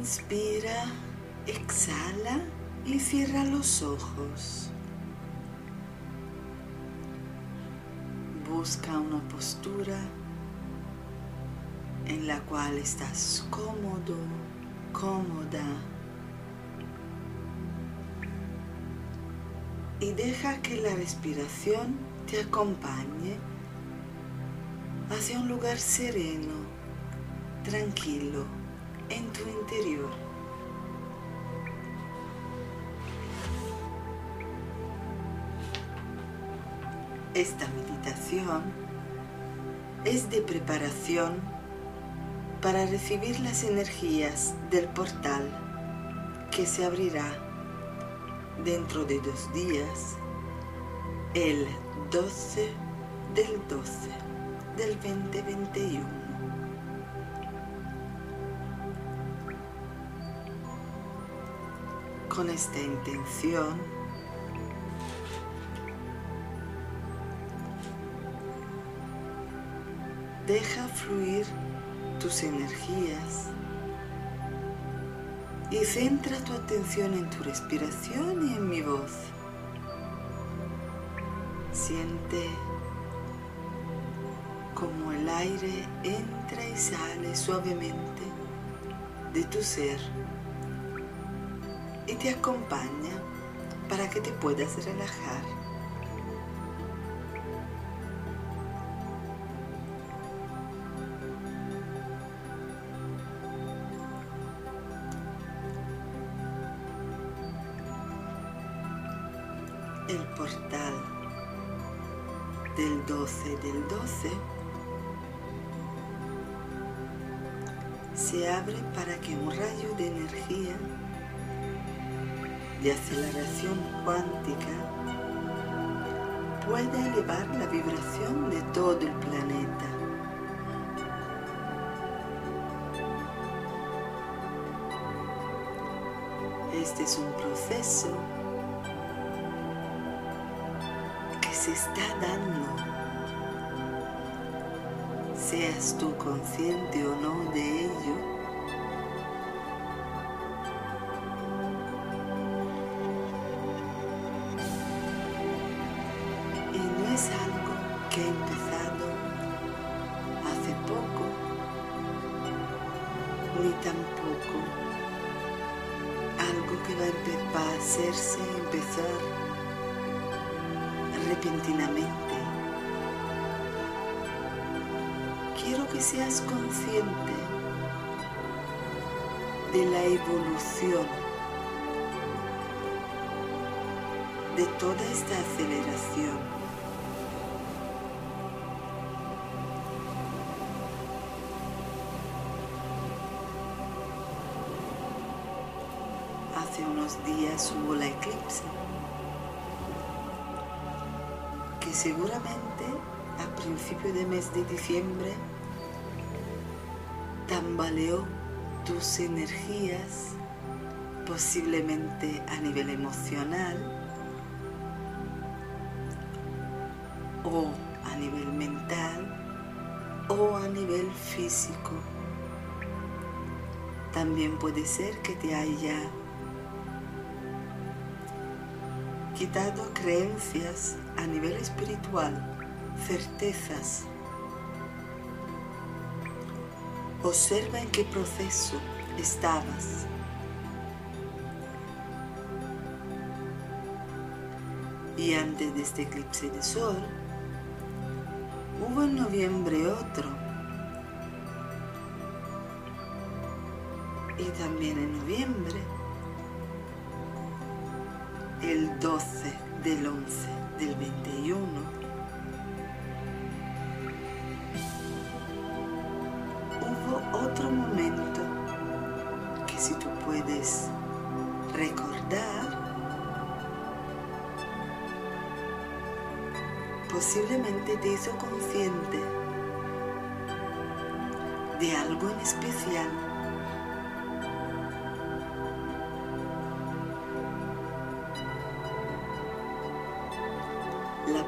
Inspira, exhala y cierra los ojos. Busca una postura en la cual estás cómodo, cómoda. Y deja que la respiración te acompañe hacia un lugar sereno, tranquilo, en tu interior. Esta meditación es de preparación para recibir las energías del portal que se abrirá dentro de dos días, el 12 del 12 del 2021. Con esta intención, deja fluir tus energías y centra tu atención en tu respiración y en mi voz. Siente como el aire entra y sale suavemente de tu ser te acompaña para que te puedas relajar. el portal del 12 del 12 se abre para que un rayo de energía de aceleración cuántica pueda elevar la vibración de todo el planeta. Este es un proceso se está dando. Seas tú consciente o no de ello, va a hacerse, empezar repentinamente. Quiero que seas consciente de la evolución de toda esta aceleración. Unos días hubo la eclipse que seguramente a principio de mes de diciembre tambaleó tus energías, posiblemente a nivel emocional o a nivel mental o a nivel físico. También puede ser que te haya quitado creencias a nivel espiritual, certezas. Observa en qué proceso estabas. Y antes de este eclipse de sol, hubo en noviembre otro. Y también en noviembre el 12 del 11 del 21. Hubo otro momento que si tú puedes recordar, posiblemente te hizo consciente de algo en especial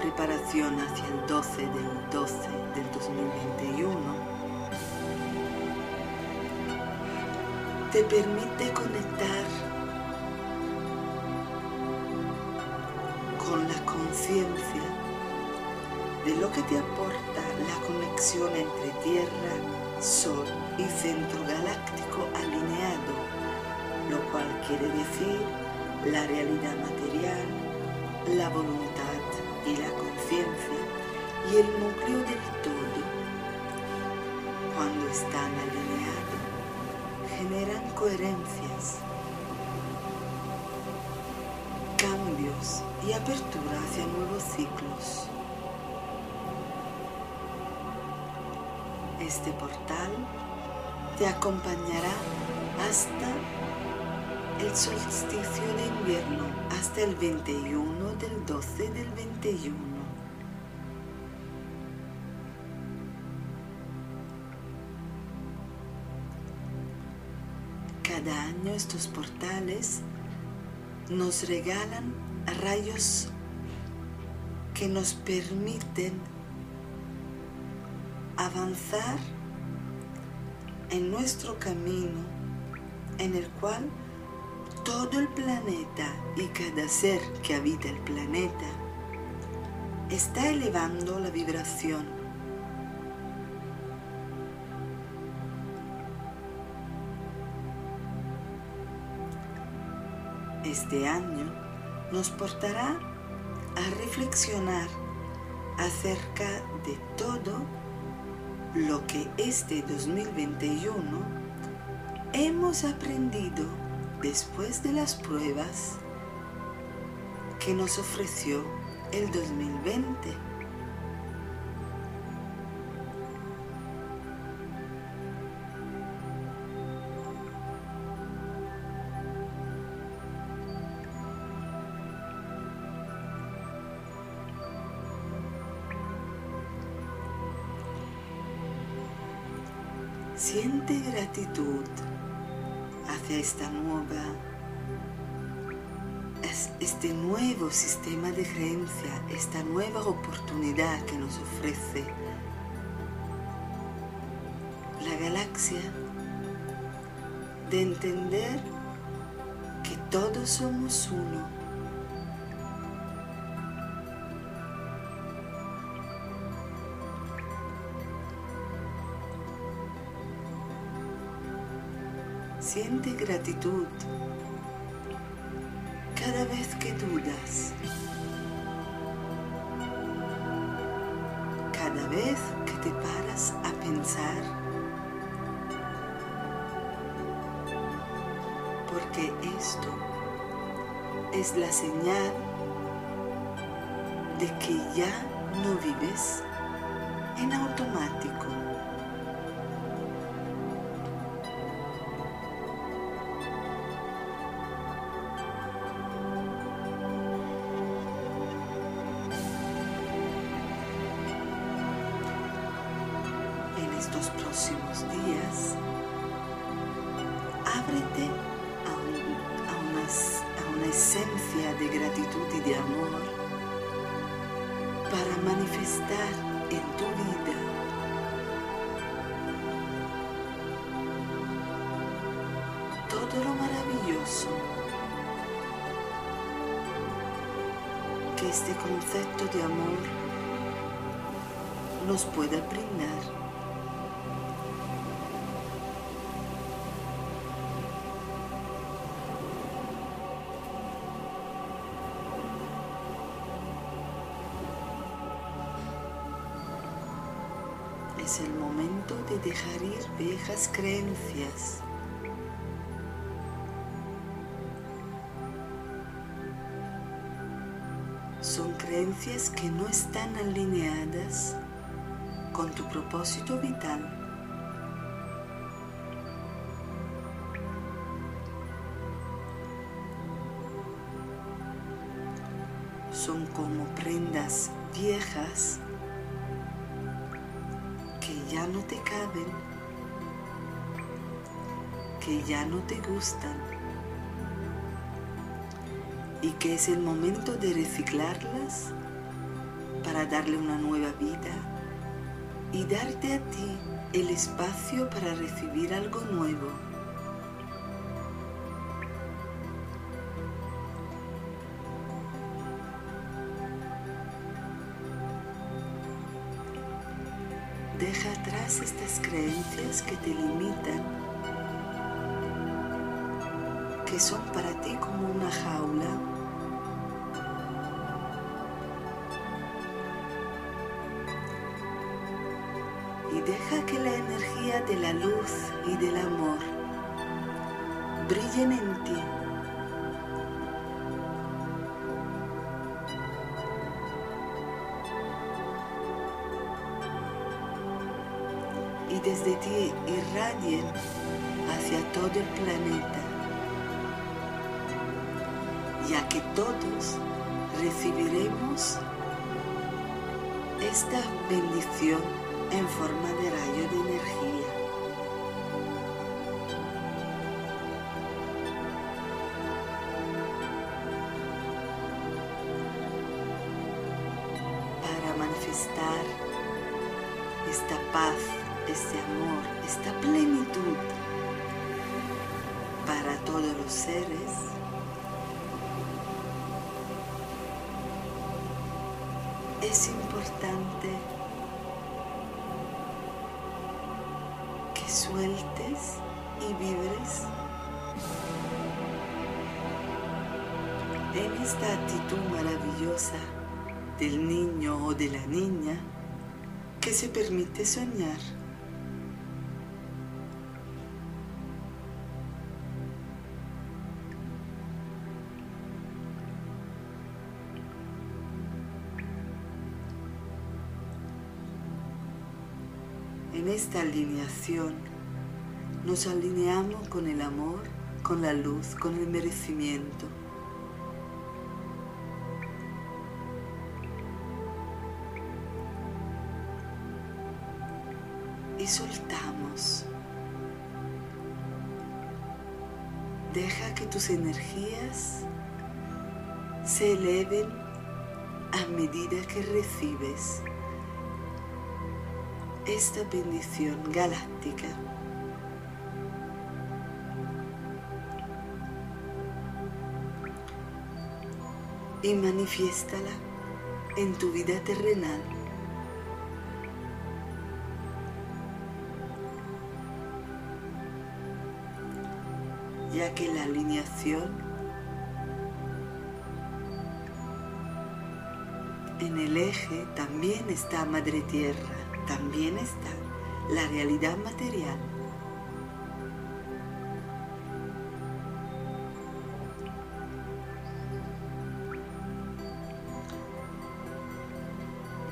preparación hacia el 12 del 12 del 2021 te permite conectar con la conciencia de lo que te aporta la conexión entre Tierra, Sol y centro galáctico alineado, lo cual quiere decir la realidad material, la voluntad y la conciencia y el núcleo del todo. Cuando están alineados, generan coherencias, cambios y apertura hacia nuevos ciclos. Este portal te acompañará hasta el solsticio de invierno, hasta el 21 del 12 del 21. Cada año estos portales nos regalan rayos que nos permiten avanzar en nuestro camino en el cual todo el planeta y cada ser que habita el planeta está elevando la vibración. Este año nos portará a reflexionar acerca de todo lo que este 2021 hemos aprendido después de las pruebas que nos ofreció el 2020. Siente gratitud esta nueva, este nuevo sistema de creencia, esta nueva oportunidad que nos ofrece la galaxia de entender que todos somos uno Siente gratitud cada vez que dudas, cada vez que te paras a pensar, porque esto es la señal de que ya no vives en automático. Estos próximos días, ábrete a, una, a una esencia de gratitud y de amor para manifestar en tu vida todo lo maravilloso que este concepto de amor nos puede brindar. Viejas creencias. Son creencias que no están alineadas con tu propósito vital. Son como prendas viejas ya no te caben, que ya no te gustan y que es el momento de reciclarlas para darle una nueva vida y darte a ti el espacio para recibir algo nuevo. Deja atrás estas creencias que te limitan son para ti como una jaula. Y deja que la energía de la luz y del amor brillen en ti. y desde ti irradien hacia todo el planeta, ya que todos recibiremos esta bendición en forma de rayo de energía. Para manifestar esta paz este amor, esta plenitud para todos los seres. Es importante que sueltes y vibres en esta actitud maravillosa del niño o de la niña que se permite soñar. Esta alineación nos alineamos con el amor, con la luz, con el merecimiento. Y soltamos. Deja que tus energías se eleven a medida que recibes esta bendición galáctica. Y manifiéstala en tu vida terrenal. Ya que la alineación en el eje también está Madre Tierra también está la realidad material.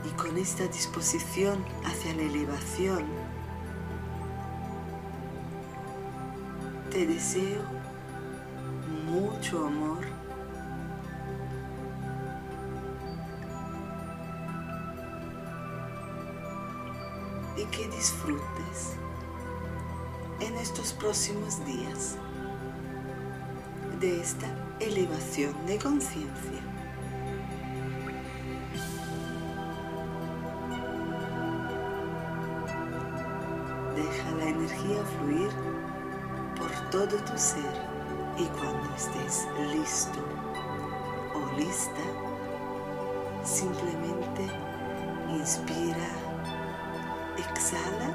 Y con esta disposición hacia la elevación, te deseo mucho amor que disfrutes en estos próximos días de esta elevación de conciencia. Deja la energía fluir por todo tu ser y cuando estés listo o lista, simplemente inspira exhala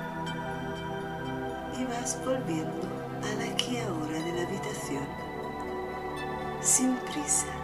y vas volviendo al aquí ahora de la habitación, sin prisa.